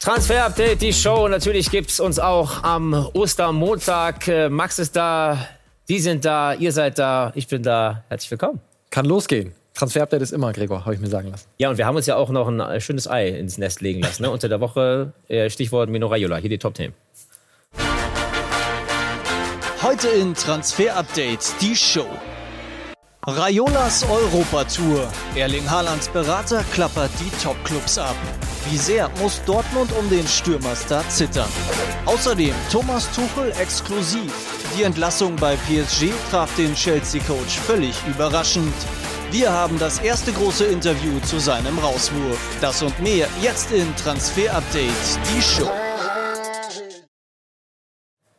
Transfer-Update, die Show. Natürlich gibt es uns auch am Ostermontag. Äh, Max ist da, die sind da, ihr seid da, ich bin da. Herzlich willkommen. Kann losgehen. Transfer-Update ist immer, Gregor, habe ich mir sagen lassen. Ja, und wir haben uns ja auch noch ein äh, schönes Ei ins Nest legen lassen. Ne? Unter der Woche, äh, Stichwort Mino Raiola. Hier die Top-Themen. Heute in Transfer-Update, die Show. Raiolas Europatour. Erling Haalands Berater klappert die Topclubs ab. Wie sehr muss Dortmund um den Stürmerstar zittern? Außerdem Thomas Tuchel exklusiv. Die Entlassung bei PSG traf den Chelsea-Coach völlig überraschend. Wir haben das erste große Interview zu seinem Rauswurf. Das und mehr jetzt in Transfer Update, die Show.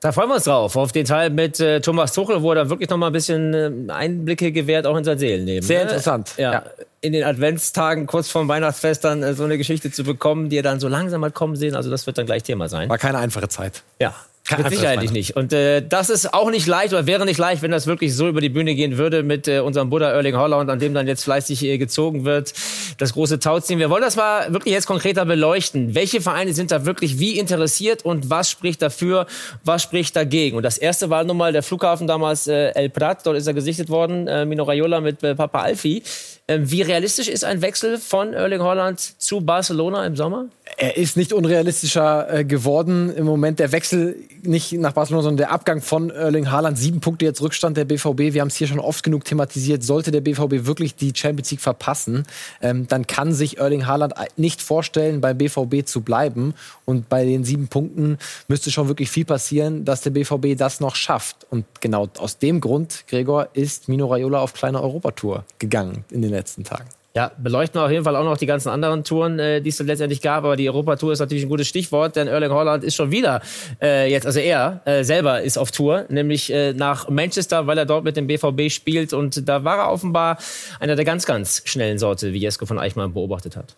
Da freuen wir uns drauf, auf den Teil mit äh, Thomas Tuchel, wo er dann wirklich noch mal ein bisschen äh, Einblicke gewährt, auch in sein Seelenleben. Sehr ne? interessant. Ja. Ja. In den Adventstagen, kurz vorm Weihnachtsfest, dann äh, so eine Geschichte zu bekommen, die er dann so langsam mal kommen sehen. Also das wird dann gleich Thema sein. War keine einfache Zeit. Ja. Mit Sicherheit Weihnachten. nicht. Und äh, das ist auch nicht leicht oder wäre nicht leicht, wenn das wirklich so über die Bühne gehen würde mit äh, unserem Buddha Erling Haaland, an dem dann jetzt fleißig äh, gezogen wird, das große Tauziehen. Wir wollen das mal wirklich jetzt konkreter beleuchten. Welche Vereine sind da wirklich wie interessiert und was spricht dafür, was spricht dagegen? Und das erste war nun mal der Flughafen damals äh, El Prat, dort ist er gesichtet worden, äh, Mino Raiola mit äh, Papa Alfi. Ähm, wie realistisch ist ein Wechsel von Erling Haaland zu Barcelona im Sommer? Er ist nicht unrealistischer äh, geworden. Im Moment der Wechsel nicht nach Barcelona, sondern der Abgang von Erling Haaland. Sieben Punkte jetzt Rückstand der BVB. Wir haben es hier schon oft genug thematisiert. Sollte der BVB wirklich die Champions League verpassen, ähm, dann kann sich Erling Haaland nicht vorstellen, beim BVB zu bleiben. Und bei den sieben Punkten müsste schon wirklich viel passieren, dass der BVB das noch schafft. Und genau aus dem Grund, Gregor, ist Mino Raiola auf kleine Europatour gegangen in den letzten Tagen. Ja, beleuchten wir auf jeden Fall auch noch die ganzen anderen Touren, äh, die es letztendlich gab. Aber die Europatour ist natürlich ein gutes Stichwort, denn Erling Haaland ist schon wieder äh, jetzt, also er äh, selber ist auf Tour, nämlich äh, nach Manchester, weil er dort mit dem BVB spielt. Und da war er offenbar einer der ganz, ganz schnellen Sorte, wie Jesko von Eichmann beobachtet hat.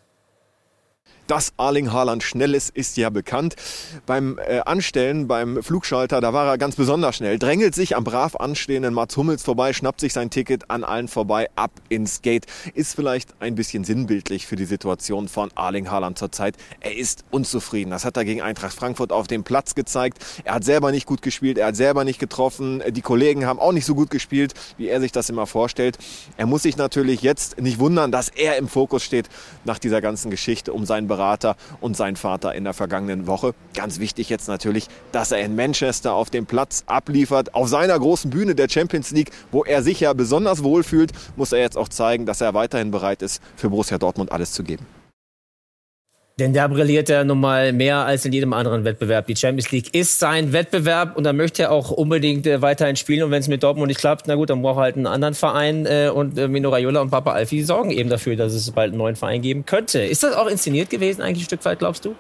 Dass Arling Haaland schnell ist, ist ja bekannt. Beim äh, Anstellen, beim Flugschalter, da war er ganz besonders schnell. Drängelt sich am brav anstehenden Mats Hummels vorbei, schnappt sich sein Ticket an allen vorbei, ab ins Gate. Ist vielleicht ein bisschen sinnbildlich für die Situation von Arling Haaland zurzeit. Er ist unzufrieden. Das hat er gegen Eintracht Frankfurt auf dem Platz gezeigt. Er hat selber nicht gut gespielt, er hat selber nicht getroffen. Die Kollegen haben auch nicht so gut gespielt, wie er sich das immer vorstellt. Er muss sich natürlich jetzt nicht wundern, dass er im Fokus steht nach dieser ganzen Geschichte um seinen Berater und seinen Vater in der vergangenen Woche. Ganz wichtig jetzt natürlich, dass er in Manchester auf dem Platz abliefert. Auf seiner großen Bühne der Champions League, wo er sich ja besonders wohl fühlt, muss er jetzt auch zeigen, dass er weiterhin bereit ist, für Borussia Dortmund alles zu geben. Denn da brilliert er nun mal mehr als in jedem anderen Wettbewerb. Die Champions League ist sein Wettbewerb und da möchte er auch unbedingt äh, weiterhin spielen. Und wenn es mit Dortmund nicht klappt, na gut, dann braucht er halt einen anderen Verein. Äh, und äh, Mino Raiola und Papa Alfi sorgen eben dafür, dass es bald einen neuen Verein geben könnte. Ist das auch inszeniert gewesen eigentlich ein Stück weit, glaubst du?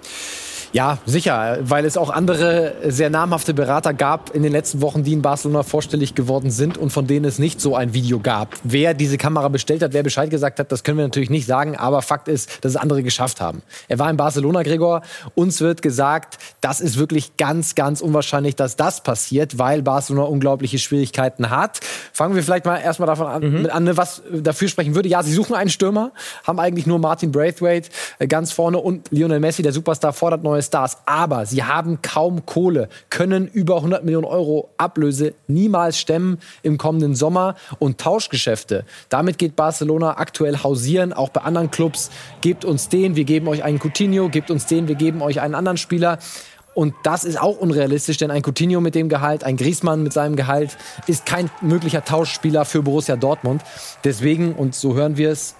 Ja, sicher, weil es auch andere sehr namhafte Berater gab in den letzten Wochen, die in Barcelona vorstellig geworden sind und von denen es nicht so ein Video gab. Wer diese Kamera bestellt hat, wer Bescheid gesagt hat, das können wir natürlich nicht sagen, aber Fakt ist, dass es andere geschafft haben. Er war in Barcelona, Gregor. Uns wird gesagt, das ist wirklich ganz, ganz unwahrscheinlich, dass das passiert, weil Barcelona unglaubliche Schwierigkeiten hat. Fangen wir vielleicht mal erstmal davon an, mit an, was dafür sprechen würde. Ja, sie suchen einen Stürmer, haben eigentlich nur Martin Braithwaite äh, ganz vorne und Lionel Messi, der Superstar, fordert neue Stars. Aber sie haben kaum Kohle, können über 100 Millionen Euro Ablöse niemals stemmen im kommenden Sommer. Und Tauschgeschäfte, damit geht Barcelona aktuell hausieren, auch bei anderen Clubs. Gebt uns den, wir geben euch einen Coutinho, gebt uns den, wir geben euch einen anderen Spieler. Und das ist auch unrealistisch, denn ein Coutinho mit dem Gehalt, ein Griezmann mit seinem Gehalt ist kein möglicher Tauschspieler für Borussia Dortmund. Deswegen, und so hören wir es,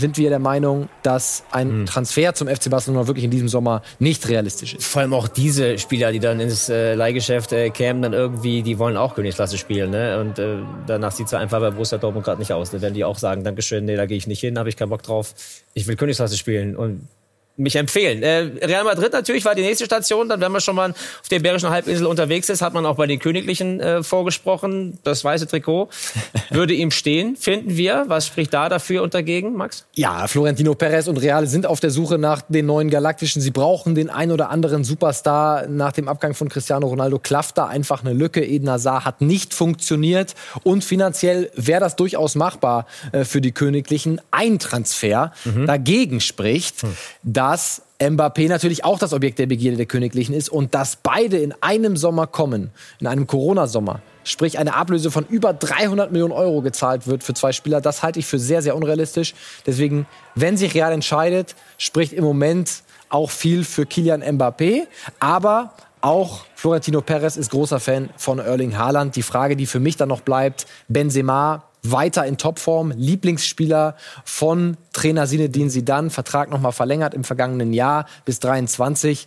sind wir der Meinung, dass ein Transfer zum FC Barcelona wirklich in diesem Sommer nicht realistisch ist. Vor allem auch diese Spieler, die dann ins äh, Leihgeschäft äh, kämen, dann irgendwie, die wollen auch Königsklasse spielen. Ne? Und äh, danach sieht es einfach bei Borussia Dortmund gerade nicht aus. Da werden die auch sagen, Dankeschön, nee, da gehe ich nicht hin, habe ich keinen Bock drauf. Ich will Königsklasse spielen. Und mich empfehlen. Äh, Real Madrid natürlich war die nächste Station. Dann, wenn man schon mal auf der Iberischen Halbinsel unterwegs ist, hat man auch bei den Königlichen äh, vorgesprochen. Das weiße Trikot würde ihm stehen, finden wir. Was spricht da dafür und dagegen, Max? Ja, Florentino Perez und Real sind auf der Suche nach den neuen Galaktischen. Sie brauchen den ein oder anderen Superstar. Nach dem Abgang von Cristiano Ronaldo klafft da einfach eine Lücke. Eden Hazard hat nicht funktioniert. Und finanziell wäre das durchaus machbar äh, für die Königlichen. Ein Transfer dagegen spricht, da dass Mbappé natürlich auch das Objekt der Begierde der Königlichen ist und dass beide in einem Sommer kommen, in einem Corona-Sommer, sprich eine Ablöse von über 300 Millionen Euro gezahlt wird für zwei Spieler, das halte ich für sehr, sehr unrealistisch. Deswegen, wenn sich Real entscheidet, spricht im Moment auch viel für Kilian Mbappé, aber auch Florentino Perez ist großer Fan von Erling Haaland. Die Frage, die für mich dann noch bleibt, Benzema weiter in Topform, Lieblingsspieler von Trainer Zinedine Zidane, Vertrag nochmal verlängert im vergangenen Jahr bis 23.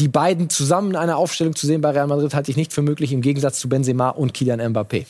Die beiden zusammen in einer Aufstellung zu sehen bei Real Madrid halte ich nicht für möglich, im Gegensatz zu Benzema und Kylian Mbappé.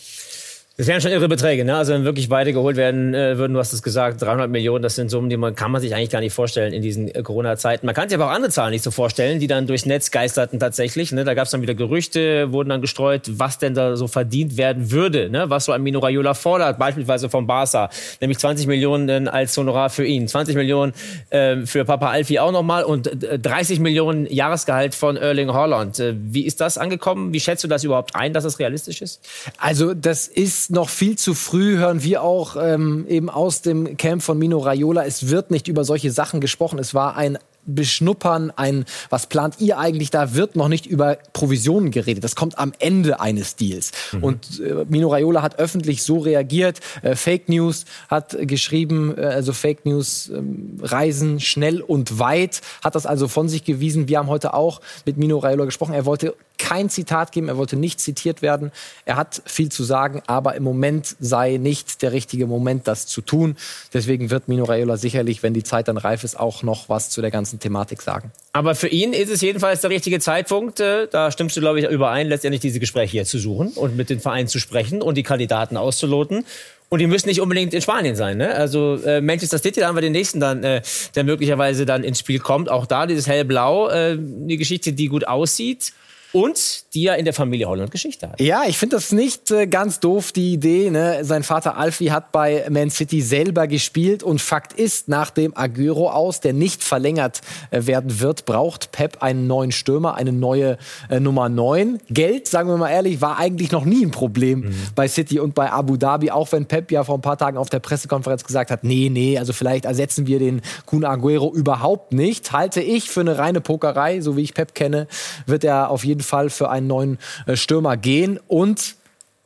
Das wären schon irre Beträge, ne? Also wenn wirklich beide geholt werden äh, würden, du hast es gesagt, 300 Millionen, das sind Summen, die man kann man sich eigentlich gar nicht vorstellen in diesen äh, Corona-Zeiten. Man kann sich aber auch andere Zahlen nicht so vorstellen, die dann durchs Netz geisterten tatsächlich. Ne? Da gab es dann wieder Gerüchte, wurden dann gestreut, was denn da so verdient werden würde, ne? Was so ein Mino Raiola fordert, beispielsweise vom Barca, nämlich 20 Millionen als Honorar für ihn, 20 Millionen äh, für Papa Alfie auch nochmal und 30 äh, Millionen Jahresgehalt von Erling Haaland. Äh, wie ist das angekommen? Wie schätzt du das überhaupt ein, dass das realistisch ist? Also das ist noch viel zu früh, hören wir auch ähm, eben aus dem Camp von Mino Raiola. Es wird nicht über solche Sachen gesprochen. Es war ein beschnuppern, ein, was plant ihr eigentlich da, wird noch nicht über Provisionen geredet. Das kommt am Ende eines Deals. Mhm. Und äh, Mino Raiola hat öffentlich so reagiert. Äh, Fake News hat geschrieben, äh, also Fake News äh, reisen schnell und weit, hat das also von sich gewiesen. Wir haben heute auch mit Mino Raiola gesprochen. Er wollte kein Zitat geben, er wollte nicht zitiert werden. Er hat viel zu sagen, aber im Moment sei nicht der richtige Moment, das zu tun. Deswegen wird Mino Raiola sicherlich, wenn die Zeit dann reif ist, auch noch was zu der ganzen Thematik sagen. Aber für ihn ist es jedenfalls der richtige Zeitpunkt, äh, da stimmst du, glaube ich, überein, letztendlich diese Gespräche hier zu suchen und mit den Vereinen zu sprechen und die Kandidaten auszuloten. Und die müssen nicht unbedingt in Spanien sein. Ne? Also äh, Manchester City, da haben wir den nächsten dann, äh, der möglicherweise dann ins Spiel kommt. Auch da dieses hellblau, äh, die Geschichte, die gut aussieht und die ja in der Familie Holland Geschichte hat. Ja, ich finde das nicht äh, ganz doof, die Idee. Ne? Sein Vater Alfie hat bei Man City selber gespielt und Fakt ist, nach dem Aguero aus, der nicht verlängert äh, werden wird, braucht Pep einen neuen Stürmer, eine neue äh, Nummer 9. Geld, sagen wir mal ehrlich, war eigentlich noch nie ein Problem mhm. bei City und bei Abu Dhabi, auch wenn Pep ja vor ein paar Tagen auf der Pressekonferenz gesagt hat, nee, nee, also vielleicht ersetzen wir den Kun Aguero überhaupt nicht. Halte ich für eine reine Pokerei, so wie ich Pep kenne, wird er auf jeden Fall für einen neuen äh, Stürmer gehen. Und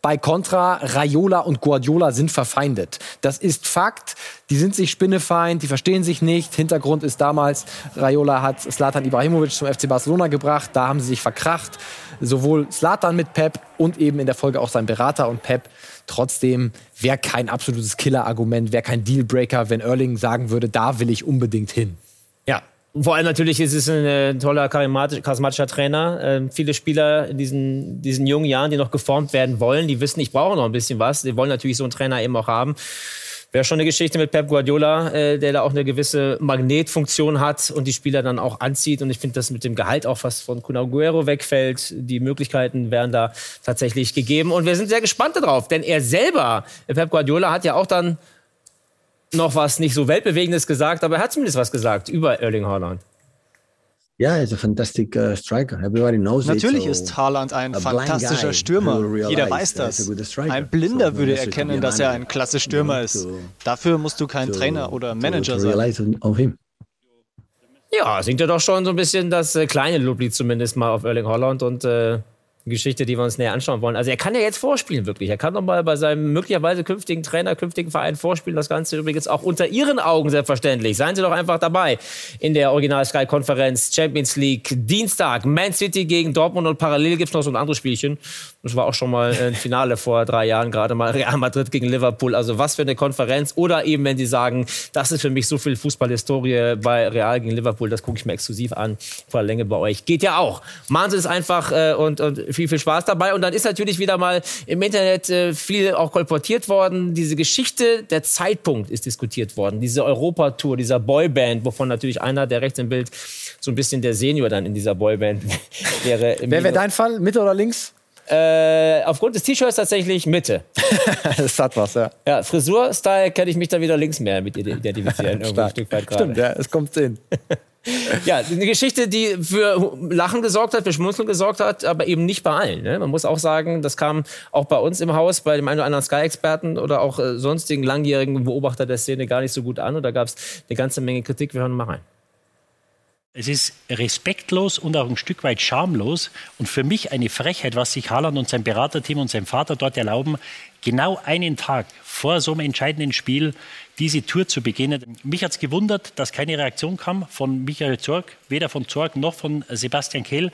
bei Contra, Raiola und Guardiola sind verfeindet. Das ist Fakt. Die sind sich spinnefeind, die verstehen sich nicht. Hintergrund ist damals, Raiola hat Slatan Ibrahimovic zum FC Barcelona gebracht. Da haben sie sich verkracht. Sowohl Slatan mit Pep und eben in der Folge auch sein Berater und Pep. Trotzdem wäre kein absolutes Killer-Argument, wäre kein Dealbreaker, wenn Erling sagen würde, da will ich unbedingt hin. Ja, vor allem natürlich ist es ein äh, toller, charismatischer Trainer. Ähm, viele Spieler in diesen, diesen jungen Jahren, die noch geformt werden wollen, die wissen, ich brauche noch ein bisschen was. Die wollen natürlich so einen Trainer eben auch haben. Wäre schon eine Geschichte mit Pep Guardiola, äh, der da auch eine gewisse Magnetfunktion hat und die Spieler dann auch anzieht. Und ich finde, dass mit dem Gehalt auch was von Kun Aguero wegfällt. Die Möglichkeiten wären da tatsächlich gegeben. Und wir sind sehr gespannt darauf, denn er selber, Pep Guardiola, hat ja auch dann noch was nicht so weltbewegendes gesagt, aber er hat zumindest was gesagt über Erling Haaland. Ja, er ist ein fantastic uh, striker. Everybody knows Natürlich it, so ist Haaland ein fantastischer Stürmer. Jeder weiß das. Ein Blinder würde erkennen, dass er ein klasse Stürmer ist. Dafür musst du kein Trainer oder Manager sein. Ja, singt er doch schon so ein bisschen das äh, kleine Loblied zumindest mal auf Erling Haaland und äh, Geschichte, die wir uns näher anschauen wollen. Also er kann ja jetzt vorspielen, wirklich. Er kann doch mal bei seinem möglicherweise künftigen Trainer, künftigen Verein vorspielen. Das Ganze übrigens auch unter Ihren Augen selbstverständlich. Seien Sie doch einfach dabei in der Original-Sky-Konferenz Champions League Dienstag. Man City gegen Dortmund und parallel gibt es noch so ein anderes Spielchen. Das war auch schon mal ein Finale vor drei Jahren, gerade mal Real Madrid gegen Liverpool. Also was für eine Konferenz. Oder eben, wenn Sie sagen, das ist für mich so viel Fußballhistorie bei Real gegen Liverpool, das gucke ich mir exklusiv an. Vor Länge bei euch. Geht ja auch. Machen Sie es einfach äh, und, und viel, viel Spaß dabei. Und dann ist natürlich wieder mal im Internet äh, viel auch kolportiert worden. Diese Geschichte, der Zeitpunkt ist diskutiert worden. Diese Europatour, dieser Boyband, wovon natürlich einer, der rechts im Bild, so ein bisschen der Senior dann in dieser Boyband wäre. Wer wäre dein Fall? Mitte oder links? Äh, aufgrund des T-Shirts tatsächlich Mitte. das hat was, ja. Ja, Frisur-Style kenne ich mich da wieder links mehr mit identifizieren. Irgendwie ein Stück weit gerade. Stimmt, ja, es kommt hin. ja, eine Geschichte, die für Lachen gesorgt hat, für Schmunzeln gesorgt hat, aber eben nicht bei allen. Ne? Man muss auch sagen, das kam auch bei uns im Haus, bei dem einen oder anderen Sky-Experten oder auch äh, sonstigen langjährigen Beobachter der Szene gar nicht so gut an. Und da gab es eine ganze Menge Kritik. Wir hören mal rein. Es ist respektlos und auch ein Stück weit schamlos und für mich eine Frechheit, was sich Haaland und sein Beraterteam und sein Vater dort erlauben, genau einen Tag vor so einem entscheidenden Spiel diese Tour zu beginnen. Mich hat es gewundert, dass keine Reaktion kam von Michael Zorg, weder von Zorg noch von Sebastian Kehl,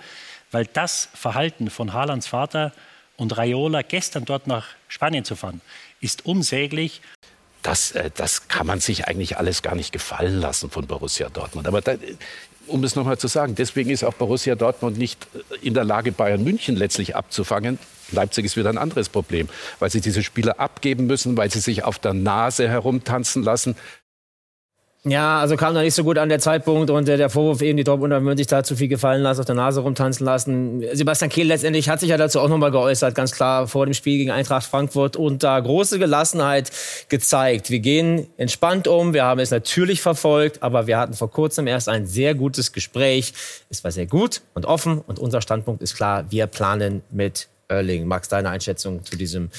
weil das Verhalten von Haalands Vater und Raiola gestern dort nach Spanien zu fahren, ist unsäglich. Das, äh, das kann man sich eigentlich alles gar nicht gefallen lassen von Borussia Dortmund. Aber da, um es nochmal zu sagen, deswegen ist auch Borussia Dortmund nicht in der Lage, Bayern München letztlich abzufangen. Leipzig ist wieder ein anderes Problem, weil sie diese Spieler abgeben müssen, weil sie sich auf der Nase herumtanzen lassen. Ja, also kam da nicht so gut an der Zeitpunkt und äh, der Vorwurf eben, die Dortmunder würden sich da zu viel gefallen lassen, auf der Nase rumtanzen lassen. Sebastian Kehl letztendlich hat sich ja dazu auch nochmal geäußert, ganz klar vor dem Spiel gegen Eintracht Frankfurt und da große Gelassenheit gezeigt. Wir gehen entspannt um, wir haben es natürlich verfolgt, aber wir hatten vor kurzem erst ein sehr gutes Gespräch. Es war sehr gut und offen und unser Standpunkt ist klar, wir planen mit Erling. Max, deine Einschätzung zu diesem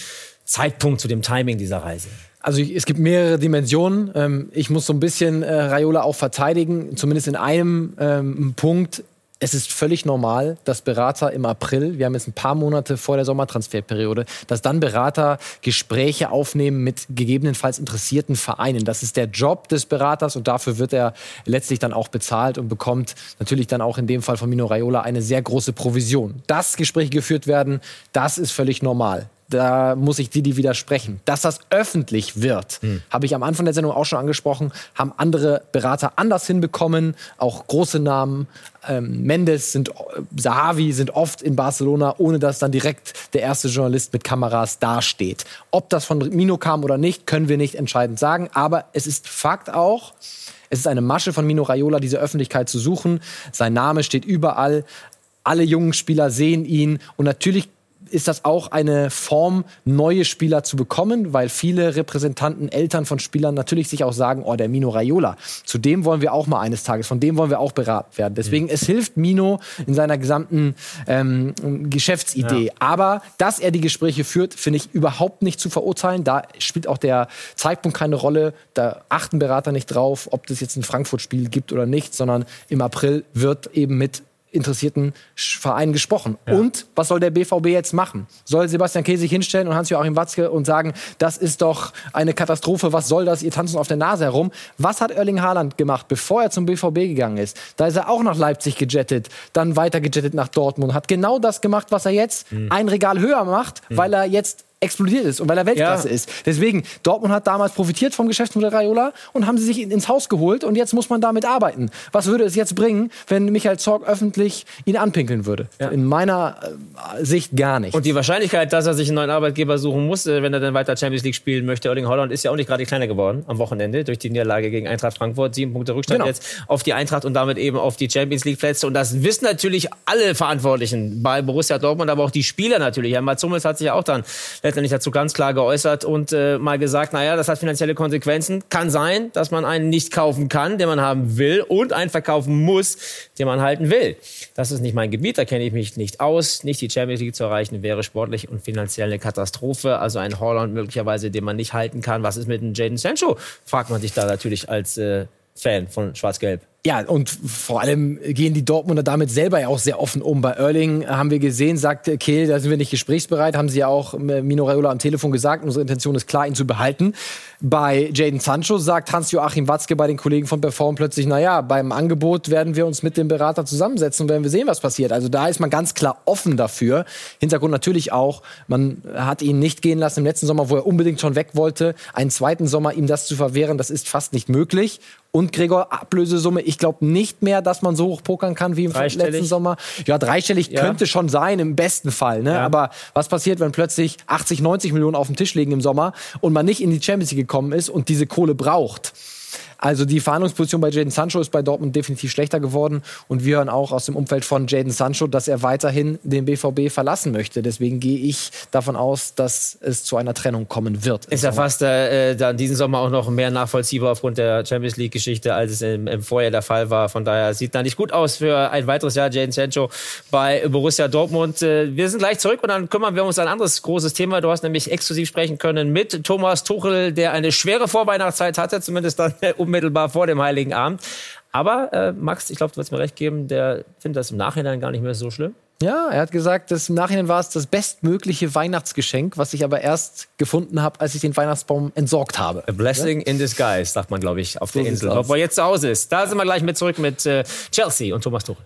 Zeitpunkt, zu dem Timing dieser Reise? Also es gibt mehrere Dimensionen. Ähm, ich muss so ein bisschen äh, Raiola auch verteidigen, zumindest in einem ähm, Punkt. Es ist völlig normal, dass Berater im April, wir haben jetzt ein paar Monate vor der Sommertransferperiode, dass dann Berater Gespräche aufnehmen mit gegebenenfalls interessierten Vereinen. Das ist der Job des Beraters und dafür wird er letztlich dann auch bezahlt und bekommt natürlich dann auch in dem Fall von Mino Raiola eine sehr große Provision. Dass Gespräche geführt werden, das ist völlig normal da muss ich Didi widersprechen. Dass das öffentlich wird, hm. habe ich am Anfang der Sendung auch schon angesprochen, haben andere Berater anders hinbekommen, auch große Namen. Ähm, Mendes sind, Sahavi sind oft in Barcelona, ohne dass dann direkt der erste Journalist mit Kameras dasteht. Ob das von Mino kam oder nicht, können wir nicht entscheidend sagen. Aber es ist Fakt auch, es ist eine Masche von Mino Raiola, diese Öffentlichkeit zu suchen. Sein Name steht überall. Alle jungen Spieler sehen ihn. Und natürlich ist das auch eine Form, neue Spieler zu bekommen, weil viele Repräsentanten, Eltern von Spielern natürlich sich auch sagen, oh, der Mino Raiola, zu dem wollen wir auch mal eines Tages, von dem wollen wir auch beraten werden. Deswegen, mhm. es hilft Mino in seiner gesamten ähm, Geschäftsidee. Ja. Aber, dass er die Gespräche führt, finde ich überhaupt nicht zu verurteilen. Da spielt auch der Zeitpunkt keine Rolle. Da achten Berater nicht drauf, ob das jetzt ein Frankfurt-Spiel gibt oder nicht, sondern im April wird eben mit interessierten Vereinen gesprochen. Ja. Und was soll der BVB jetzt machen? Soll Sebastian Käse sich hinstellen und Hans-Joachim Watzke und sagen, das ist doch eine Katastrophe, was soll das, ihr tanzt auf der Nase herum? Was hat Erling Haaland gemacht, bevor er zum BVB gegangen ist? Da ist er auch nach Leipzig gejettet, dann weiter gejettet nach Dortmund, hat genau das gemacht, was er jetzt mhm. ein Regal höher macht, mhm. weil er jetzt explodiert ist und weil er Weltklasse ja. ist. Deswegen, Dortmund hat damals profitiert vom Geschäftsmodell Raiola und haben sie sich ins Haus geholt und jetzt muss man damit arbeiten. Was würde es jetzt bringen, wenn Michael Zorg öffentlich ihn anpinkeln würde? Ja. In meiner äh, Sicht gar nicht. Und die Wahrscheinlichkeit, dass er sich einen neuen Arbeitgeber suchen muss, äh, wenn er dann weiter Champions League spielen möchte, Erling Holland ist ja auch nicht gerade kleiner geworden am Wochenende durch die Niederlage gegen Eintracht Frankfurt. Sieben Punkte Rückstand genau. jetzt auf die Eintracht und damit eben auf die Champions League Plätze. Und das wissen natürlich alle Verantwortlichen bei Borussia Dortmund, aber auch die Spieler natürlich. Ja, Mats Hummels hat sich ja auch dann letztendlich dazu ganz klar geäußert und äh, mal gesagt, naja, das hat finanzielle Konsequenzen. Kann sein, dass man einen nicht kaufen kann, den man haben will und einen verkaufen muss, den man halten will. Das ist nicht mein Gebiet, da kenne ich mich nicht aus. Nicht die Champions League zu erreichen, wäre sportlich und finanziell eine Katastrophe. Also ein Holland möglicherweise, den man nicht halten kann. Was ist mit dem Jaden Sancho? Fragt man sich da natürlich als äh, Fan von Schwarz-Gelb. Ja, und vor allem gehen die Dortmunder damit selber ja auch sehr offen um. Bei Erling haben wir gesehen, sagt Kehl, da sind wir nicht gesprächsbereit, haben sie ja auch äh, Mino Raiola am Telefon gesagt, unsere Intention ist klar, ihn zu behalten. Bei Jaden Sancho sagt Hans-Joachim Watzke bei den Kollegen von Perform plötzlich, naja, beim Angebot werden wir uns mit dem Berater zusammensetzen und werden wir sehen, was passiert. Also da ist man ganz klar offen dafür. Hintergrund natürlich auch, man hat ihn nicht gehen lassen im letzten Sommer, wo er unbedingt schon weg wollte. Einen zweiten Sommer ihm das zu verwehren, das ist fast nicht möglich. Und Gregor, Ablösesumme, ich glaube nicht mehr, dass man so hoch pokern kann wie im letzten Sommer. Ja, dreistellig ja. könnte schon sein, im besten Fall. Ne? Ja. Aber was passiert, wenn plötzlich 80, 90 Millionen auf dem Tisch liegen im Sommer und man nicht in die Champions League gekommen ist und diese Kohle braucht? Also die Verhandlungsposition bei Jaden Sancho ist bei Dortmund definitiv schlechter geworden. Und wir hören auch aus dem Umfeld von Jaden Sancho, dass er weiterhin den BVB verlassen möchte. Deswegen gehe ich davon aus, dass es zu einer Trennung kommen wird. Ist ja fast äh, dann diesen Sommer auch noch mehr nachvollziehbar aufgrund der Champions League-Geschichte, als es im, im, Vorjahr der Fall war. Von daher sieht da nicht gut aus für ein weiteres Jahr Jaden Sancho bei Borussia Dortmund. Äh, wir sind gleich zurück und dann kümmern wir uns ein anderes großes Thema. Du hast nämlich exklusiv sprechen können mit Thomas Tuchel, der eine schwere Vorweihnachtszeit hatte, zumindest dann um unmittelbar vor dem Heiligen Abend. Aber äh, Max, ich glaube, du wirst mir recht geben, der findet das im Nachhinein gar nicht mehr so schlimm. Ja, er hat gesagt, dass im Nachhinein war es das bestmögliche Weihnachtsgeschenk, was ich aber erst gefunden habe, als ich den Weihnachtsbaum entsorgt habe. A blessing ja? in disguise, sagt man, glaube ich, auf so der Insel. Obwohl er jetzt zu Hause ist. Da sind wir gleich mit zurück mit äh, Chelsea und Thomas Tuchel.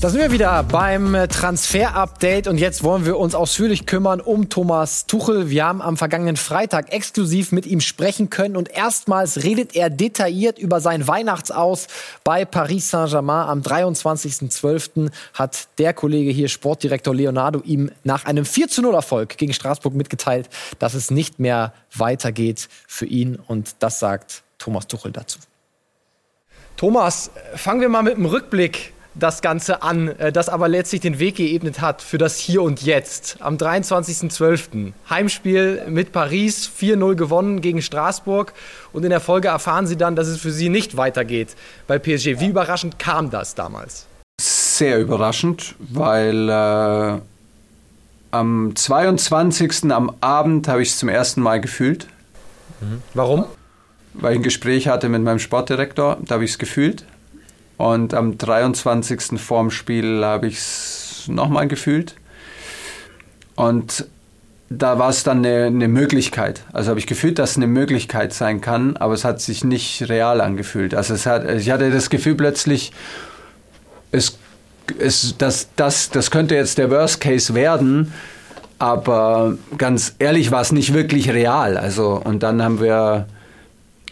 Da sind wir wieder beim Transfer-Update und jetzt wollen wir uns ausführlich kümmern um Thomas Tuchel. Wir haben am vergangenen Freitag exklusiv mit ihm sprechen können und erstmals redet er detailliert über sein Weihnachtsaus bei Paris Saint-Germain. Am 23.12. hat der Kollege hier, Sportdirektor Leonardo, ihm nach einem 4 0 Erfolg gegen Straßburg mitgeteilt, dass es nicht mehr weitergeht für ihn und das sagt Thomas Tuchel dazu. Thomas, fangen wir mal mit dem Rückblick das Ganze an, äh, das aber letztlich den Weg geebnet hat für das Hier und Jetzt. Am 23.12. Heimspiel mit Paris, 4-0 gewonnen gegen Straßburg und in der Folge erfahren sie dann, dass es für sie nicht weitergeht bei PSG. Wie überraschend kam das damals? Sehr überraschend, weil äh, am 22. am Abend habe ich es zum ersten Mal gefühlt. Mhm. Warum? Weil ich ein Gespräch hatte mit meinem Sportdirektor, da habe ich es gefühlt. Und am 23. vorm Spiel habe ich es nochmal gefühlt. Und da war es dann eine, eine, Möglichkeit. Also habe ich gefühlt, dass es eine Möglichkeit sein kann, aber es hat sich nicht real angefühlt. Also es hat, ich hatte das Gefühl plötzlich, es, es, das, das, das könnte jetzt der Worst Case werden, aber ganz ehrlich war es nicht wirklich real. Also und dann haben wir,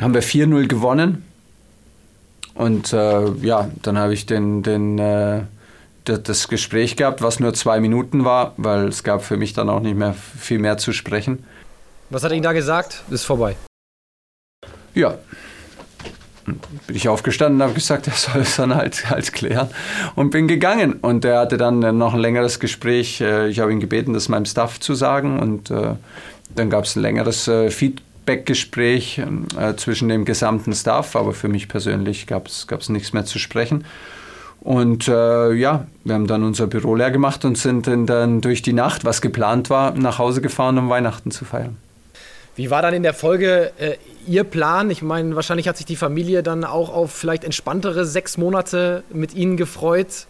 haben wir 4-0 gewonnen und äh, ja, dann habe ich den, den, äh, das Gespräch gehabt, was nur zwei Minuten war, weil es gab für mich dann auch nicht mehr viel mehr zu sprechen. Was hat er Ihnen da gesagt? Ist vorbei. Ja. Bin ich aufgestanden und habe gesagt, er soll es dann halt, halt klären und bin gegangen. Und er hatte dann noch ein längeres Gespräch. Äh, ich habe ihn gebeten, das meinem Staff zu sagen und äh, dann gab es ein längeres äh, Feedback Backgespräch äh, zwischen dem gesamten Staff, aber für mich persönlich gab es nichts mehr zu sprechen. Und äh, ja, wir haben dann unser Büro leer gemacht und sind dann durch die Nacht, was geplant war, nach Hause gefahren, um Weihnachten zu feiern. Wie war dann in der Folge äh, Ihr Plan? Ich meine, wahrscheinlich hat sich die Familie dann auch auf vielleicht entspanntere sechs Monate mit Ihnen gefreut.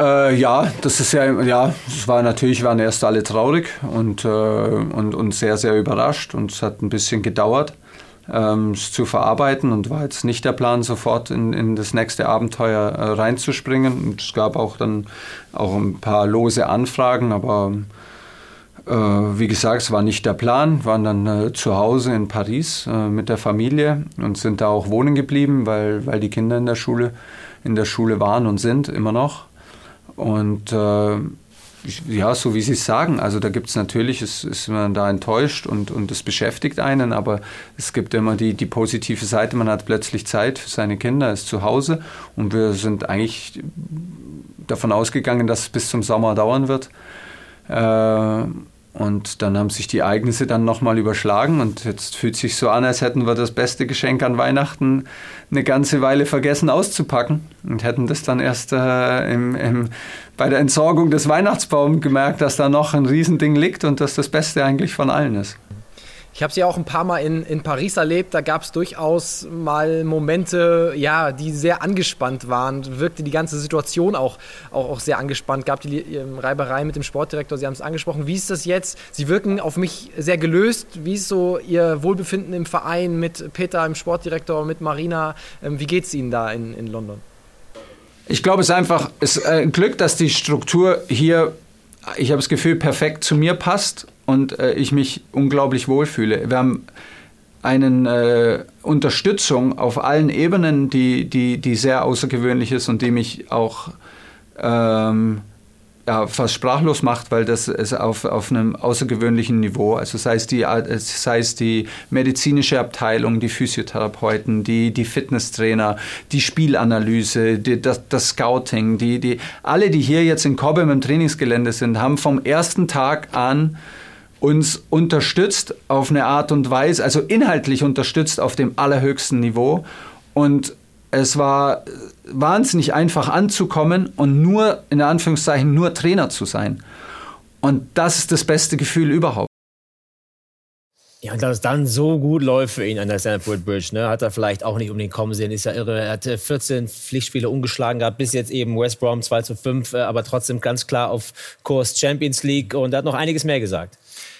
Äh, ja, das ist ja, ja, es war natürlich, waren erst alle traurig und, äh, und, und sehr, sehr überrascht und es hat ein bisschen gedauert, ähm, es zu verarbeiten und war jetzt nicht der Plan, sofort in, in das nächste Abenteuer äh, reinzuspringen. Und es gab auch dann auch ein paar lose Anfragen, aber äh, wie gesagt, es war nicht der Plan, waren dann äh, zu Hause in Paris äh, mit der Familie und sind da auch wohnen geblieben, weil, weil die Kinder in der Schule in der Schule waren und sind immer noch. Und äh, ja, so wie Sie es sagen, also da gibt es natürlich, ist, ist man da enttäuscht und, und es beschäftigt einen, aber es gibt immer die, die positive Seite, man hat plötzlich Zeit für seine Kinder, ist zu Hause und wir sind eigentlich davon ausgegangen, dass es bis zum Sommer dauern wird. Äh, und dann haben sich die Ereignisse dann nochmal überschlagen und jetzt fühlt sich so an, als hätten wir das beste Geschenk an Weihnachten eine ganze Weile vergessen auszupacken und hätten das dann erst äh, im, im, bei der Entsorgung des Weihnachtsbaums gemerkt, dass da noch ein Riesending liegt und dass das Beste eigentlich von allen ist. Ich habe sie auch ein paar Mal in, in Paris erlebt. Da gab es durchaus mal Momente, ja, die sehr angespannt waren. Wirkte die ganze Situation auch, auch, auch sehr angespannt. Gab die ähm, Reiberei mit dem Sportdirektor. Sie haben es angesprochen. Wie ist das jetzt? Sie wirken auf mich sehr gelöst. Wie ist so Ihr Wohlbefinden im Verein mit Peter, dem Sportdirektor, mit Marina? Ähm, wie geht es Ihnen da in, in London? Ich glaube, es ist einfach es ist ein Glück, dass die Struktur hier, ich habe das Gefühl, perfekt zu mir passt und äh, ich mich unglaublich wohlfühle. Wir haben eine äh, Unterstützung auf allen Ebenen, die, die, die sehr außergewöhnlich ist und die mich auch ähm, ja, fast sprachlos macht, weil das ist auf, auf einem außergewöhnlichen Niveau, also sei es, die, sei es die medizinische Abteilung, die Physiotherapeuten, die, die Fitnesstrainer, die Spielanalyse, die, das, das Scouting, die, die, alle, die hier jetzt in Cobham im Trainingsgelände sind, haben vom ersten Tag an uns unterstützt auf eine Art und Weise, also inhaltlich unterstützt auf dem allerhöchsten Niveau. Und es war wahnsinnig einfach anzukommen und nur, in Anführungszeichen, nur Trainer zu sein. Und das ist das beste Gefühl überhaupt. Ja, und dass es dann so gut läuft für ihn an der Stanford Bridge, ne, hat er vielleicht auch nicht unbedingt kommen sehen. Ist ja irre. Er hat 14 Pflichtspiele umgeschlagen gehabt, bis jetzt eben West Brom 2 zu 5, äh, aber trotzdem ganz klar auf Kurs Champions League und er hat noch einiges mehr gesagt.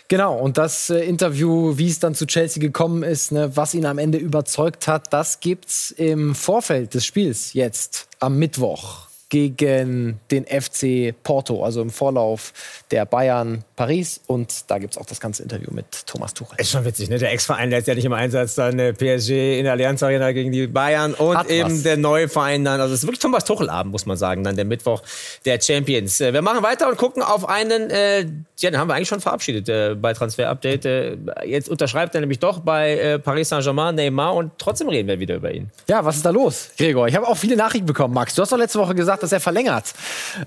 Genau, und das äh, Interview, wie es dann zu Chelsea gekommen ist, ne, was ihn am Ende überzeugt hat, das gibt's im Vorfeld des Spiels jetzt am Mittwoch gegen den FC Porto, also im Vorlauf der Bayern Paris. Und da gibt es auch das ganze Interview mit Thomas Tuchel. Ist schon witzig, ne? Der Ex-Verein letztendlich im Einsatz, dann äh, PSG in der Allianz Arena gegen die Bayern und Hat eben was. der neue Verein dann. Also es ist wirklich Thomas Tuchel-Abend, muss man sagen, dann der Mittwoch der Champions. Äh, wir machen weiter und gucken auf einen, äh, ja, den haben wir eigentlich schon verabschiedet äh, bei Transfer Update. Äh, jetzt unterschreibt er nämlich doch bei äh, Paris Saint-Germain Neymar und trotzdem reden wir wieder über ihn. Ja, was ist da los, Gregor? Ich habe auch viele Nachrichten bekommen, Max. Du hast doch letzte Woche gesagt, dass er verlängert.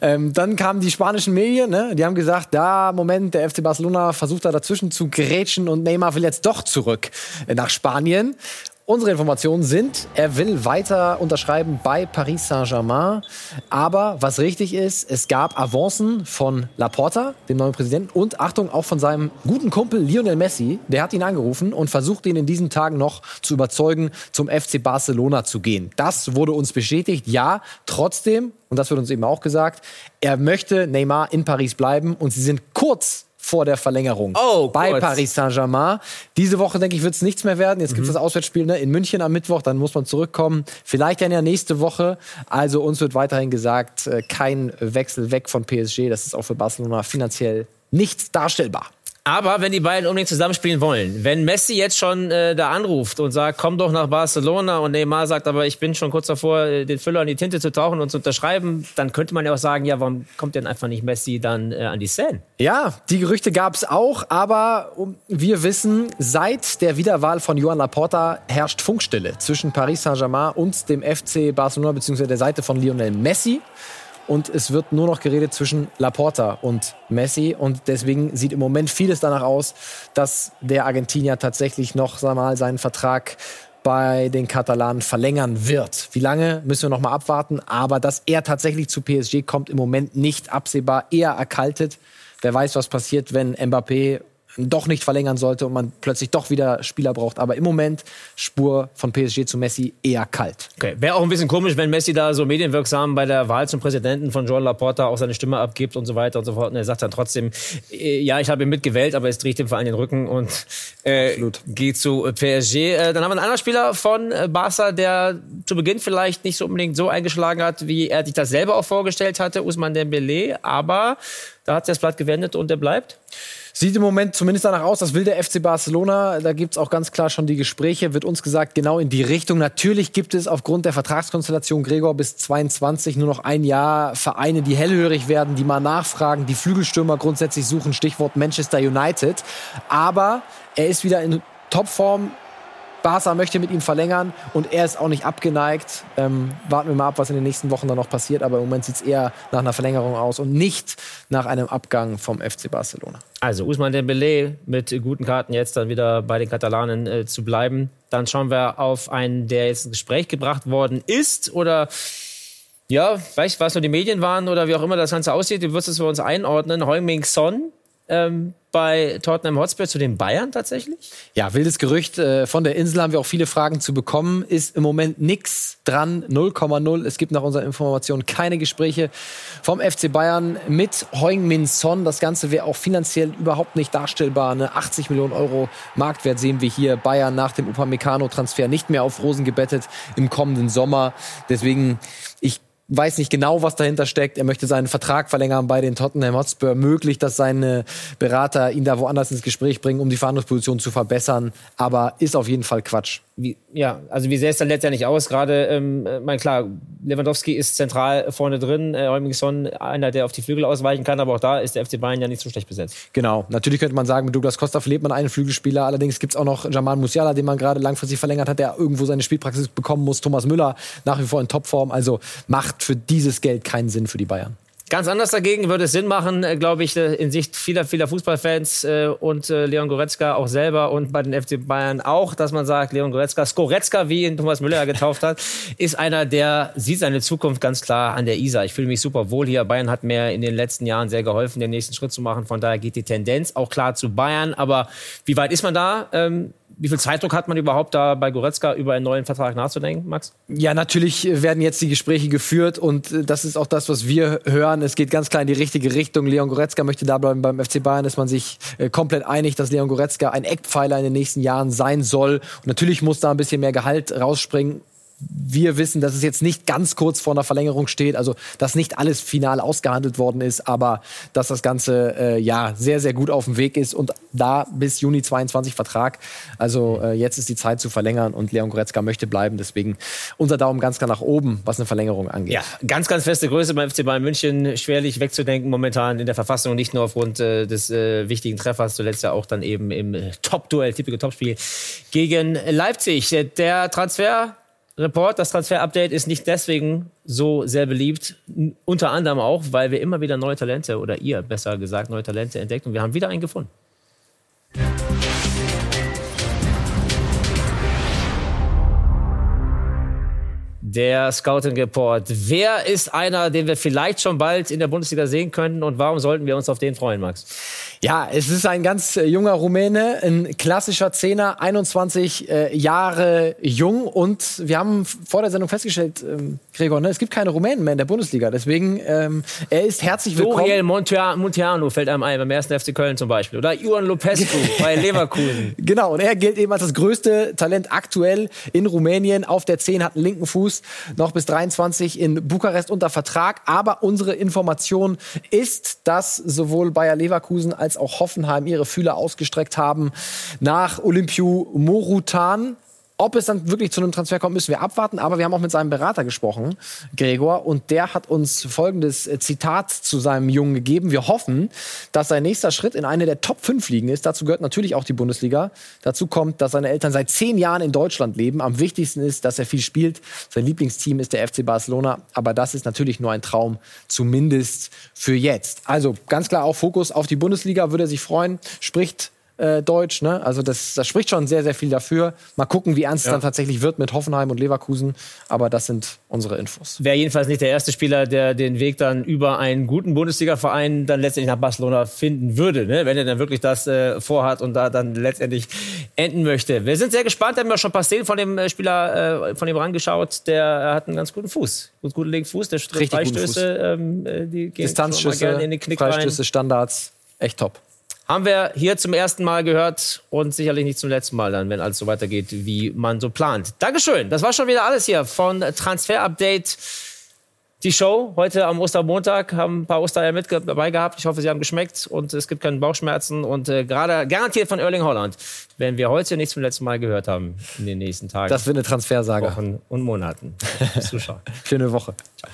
Ähm, dann kamen die spanischen Medien, ne? die haben gesagt, da, Moment, der FC Barcelona versucht da dazwischen zu grätschen und Neymar will jetzt doch zurück nach Spanien. Unsere Informationen sind, er will weiter unterschreiben bei Paris Saint-Germain. Aber was richtig ist, es gab Avancen von Laporta, dem neuen Präsidenten, und Achtung, auch von seinem guten Kumpel Lionel Messi. Der hat ihn angerufen und versucht, ihn in diesen Tagen noch zu überzeugen, zum FC Barcelona zu gehen. Das wurde uns bestätigt. Ja, trotzdem, und das wird uns eben auch gesagt, er möchte Neymar in Paris bleiben und sie sind kurz vor der Verlängerung oh, bei kurz. Paris Saint-Germain. Diese Woche, denke ich, wird es nichts mehr werden. Jetzt mhm. gibt es das Auswärtsspiel ne, in München am Mittwoch, dann muss man zurückkommen. Vielleicht dann ja nächste Woche. Also uns wird weiterhin gesagt, äh, kein Wechsel weg von PSG. Das ist auch für Barcelona finanziell nicht darstellbar. Aber wenn die beiden unbedingt zusammenspielen wollen, wenn Messi jetzt schon äh, da anruft und sagt, komm doch nach Barcelona und Neymar sagt, aber ich bin schon kurz davor, äh, den Füller in die Tinte zu tauchen und zu unterschreiben, dann könnte man ja auch sagen, ja, warum kommt denn einfach nicht Messi dann äh, an die Szene? Ja, die Gerüchte gab es auch, aber wir wissen, seit der Wiederwahl von Joan Laporta herrscht Funkstille zwischen Paris Saint-Germain und dem FC Barcelona bzw. der Seite von Lionel Messi und es wird nur noch geredet zwischen Laporta und Messi und deswegen sieht im Moment vieles danach aus, dass der Argentinier tatsächlich noch sag mal, seinen Vertrag bei den Katalanen verlängern wird. Wie lange müssen wir noch mal abwarten, aber dass er tatsächlich zu PSG kommt im Moment nicht absehbar, eher erkaltet. Wer weiß, was passiert, wenn Mbappé doch nicht verlängern sollte und man plötzlich doch wieder Spieler braucht. Aber im Moment Spur von PSG zu Messi eher kalt. Okay. Wäre auch ein bisschen komisch, wenn Messi da so medienwirksam bei der Wahl zum Präsidenten von Joan Laporta auch seine Stimme abgibt und so weiter und so fort. Und er sagt dann trotzdem, äh, ja, ich habe ihn mitgewählt, aber es dreht dem Verein den Rücken und äh, geht zu PSG. Äh, dann haben wir einen anderen Spieler von äh, Barca, der zu Beginn vielleicht nicht so unbedingt so eingeschlagen hat, wie er sich das selber auch vorgestellt hatte, Usman Dembele. Aber da hat sich das Blatt gewendet und er bleibt. Sieht im Moment zumindest danach aus, das will der FC Barcelona. Da gibt es auch ganz klar schon die Gespräche, wird uns gesagt, genau in die Richtung. Natürlich gibt es aufgrund der Vertragskonstellation Gregor bis 22 nur noch ein Jahr Vereine, die hellhörig werden, die mal nachfragen, die Flügelstürmer grundsätzlich suchen, Stichwort Manchester United. Aber er ist wieder in Topform, Barca möchte mit ihm verlängern und er ist auch nicht abgeneigt. Ähm, warten wir mal ab, was in den nächsten Wochen dann noch passiert. Aber im Moment sieht es eher nach einer Verlängerung aus und nicht nach einem Abgang vom FC Barcelona. Also Usman Dembele mit guten Karten jetzt dann wieder bei den Katalanen äh, zu bleiben. Dann schauen wir auf einen, der jetzt ins Gespräch gebracht worden ist oder ja, weiß ich, was nur die Medien waren oder wie auch immer das Ganze aussieht. Du wirst es für uns einordnen. Heung-Min Son ähm, bei Tottenham Hotspur zu den Bayern tatsächlich? Ja, wildes Gerücht. Äh, von der Insel haben wir auch viele Fragen zu bekommen. Ist im Moment nichts dran, 0,0. Es gibt nach unseren Informationen keine Gespräche vom FC Bayern mit Heung-Min Son. Das Ganze wäre auch finanziell überhaupt nicht darstellbar. Eine 80 Millionen Euro Marktwert sehen wir hier. Bayern nach dem Upamecano-Transfer nicht mehr auf Rosen gebettet im kommenden Sommer. Deswegen, ich weiß nicht genau, was dahinter steckt. Er möchte seinen Vertrag verlängern bei den Tottenham Hotspur. Möglich, dass seine Berater ihn da woanders ins Gespräch bringen, um die Verhandlungsposition zu verbessern. Aber ist auf jeden Fall Quatsch wie, ja, also wie sähe es dann letztendlich aus? Gerade, ähm, äh, mein klar, Lewandowski ist zentral vorne drin, äh, Eumingson einer, der auf die Flügel ausweichen kann, aber auch da ist der FC Bayern ja nicht so schlecht besetzt. Genau, natürlich könnte man sagen, mit Douglas Costa verliert man einen Flügelspieler, allerdings gibt es auch noch Jamal Musiala, den man gerade langfristig verlängert hat, der irgendwo seine Spielpraxis bekommen muss, Thomas Müller nach wie vor in Topform, also macht für dieses Geld keinen Sinn für die Bayern. Ganz anders dagegen würde es Sinn machen, äh, glaube ich, äh, in Sicht vieler, vieler Fußballfans äh, und Leon Goretzka auch selber und bei den FC Bayern auch, dass man sagt, Leon Goretzka, Skoretzka, wie ihn Thomas Müller getauft hat, ist einer, der sieht seine Zukunft ganz klar an der Isar. Ich fühle mich super wohl hier. Bayern hat mir in den letzten Jahren sehr geholfen, den nächsten Schritt zu machen. Von daher geht die Tendenz auch klar zu Bayern. Aber wie weit ist man da? Ähm, wie viel Zeitdruck hat man überhaupt da bei Goretzka über einen neuen Vertrag nachzudenken, Max? Ja, natürlich werden jetzt die Gespräche geführt und äh, das ist auch das, was wir hören. Es geht ganz klar in die richtige Richtung. Leon Goretzka möchte da bleiben beim FC Bayern, ist man sich äh, komplett einig, dass Leon Goretzka ein Eckpfeiler in den nächsten Jahren sein soll. Und natürlich muss da ein bisschen mehr Gehalt rausspringen wir wissen, dass es jetzt nicht ganz kurz vor einer Verlängerung steht, also dass nicht alles final ausgehandelt worden ist, aber dass das Ganze äh, ja sehr, sehr gut auf dem Weg ist und da bis Juni 22 Vertrag. Also äh, jetzt ist die Zeit zu verlängern und Leon Goretzka möchte bleiben. Deswegen unser Daumen ganz klar nach oben, was eine Verlängerung angeht. Ja, ganz, ganz feste Größe beim FC Bayern München. Schwerlich wegzudenken momentan in der Verfassung, nicht nur aufgrund äh, des äh, wichtigen Treffers, zuletzt ja auch dann eben im Top-Duell, typische Topspiel gegen Leipzig. Der Transfer Report, das Transfer-Update ist nicht deswegen so sehr beliebt, unter anderem auch, weil wir immer wieder neue Talente, oder ihr besser gesagt, neue Talente entdeckt und wir haben wieder einen gefunden. Der Scouting Report. Wer ist einer, den wir vielleicht schon bald in der Bundesliga sehen könnten und warum sollten wir uns auf den freuen, Max? Ja, es ist ein ganz äh, junger Rumäne, ein klassischer Zehner, 21 äh, Jahre jung und wir haben vor der Sendung festgestellt, ähm, Gregor, ne, es gibt keine Rumänen mehr in der Bundesliga, deswegen ähm, er ist herzlich willkommen. Doriel Monteano fällt einem ein, beim ersten FC Köln zum Beispiel oder Ion Lopescu bei Leverkusen. Genau, und er gilt eben als das größte Talent aktuell in Rumänien. Auf der 10 hat einen linken Fuß, noch bis 23 in Bukarest unter Vertrag, aber unsere Information ist, dass sowohl Bayer Leverkusen als als auch Hoffenheim ihre Fühler ausgestreckt haben nach Olympiu Morutan. Ob es dann wirklich zu einem Transfer kommt, müssen wir abwarten. Aber wir haben auch mit seinem Berater gesprochen, Gregor, und der hat uns folgendes äh, Zitat zu seinem Jungen gegeben. Wir hoffen, dass sein nächster Schritt in eine der Top 5 Ligen ist. Dazu gehört natürlich auch die Bundesliga. Dazu kommt, dass seine Eltern seit zehn Jahren in Deutschland leben. Am wichtigsten ist, dass er viel spielt. Sein Lieblingsteam ist der FC Barcelona. Aber das ist natürlich nur ein Traum, zumindest für jetzt. Also ganz klar auch Fokus auf die Bundesliga, würde er sich freuen. Spricht äh, Deutsch. Ne? Also das, das spricht schon sehr, sehr viel dafür. Mal gucken, wie ernst ja. es dann tatsächlich wird mit Hoffenheim und Leverkusen. Aber das sind unsere Infos. Wäre jedenfalls nicht der erste Spieler, der den Weg dann über einen guten Bundesliga-Verein dann letztendlich nach Barcelona finden würde, ne? wenn er dann wirklich das äh, vorhat und da dann letztendlich enden möchte. Wir sind sehr gespannt, haben wir schon ein paar Szenen von dem äh, Spieler, äh, von ihm rangeschaut. Der hat einen ganz guten Fuß, gut, guten linken Fuß, der Richtig Freistöße, ähm, äh, die gehen Distanzschüsse, in den Knick Freistöße, rein. Standards, echt top. Haben wir hier zum ersten Mal gehört und sicherlich nicht zum letzten Mal dann, wenn alles so weitergeht, wie man so plant. Dankeschön. Das war schon wieder alles hier von Transfer Update. Die Show heute am Ostermontag haben ein paar Ostereier mit dabei gehabt. Ich hoffe, sie haben geschmeckt und es gibt keine Bauchschmerzen. Und äh, gerade garantiert von Erling Holland werden wir heute nicht zum letzten Mal gehört haben in den nächsten Tagen. Das wird eine Transfersage. Wochen und Monaten. Zuschauer. Schöne Woche. Ciao.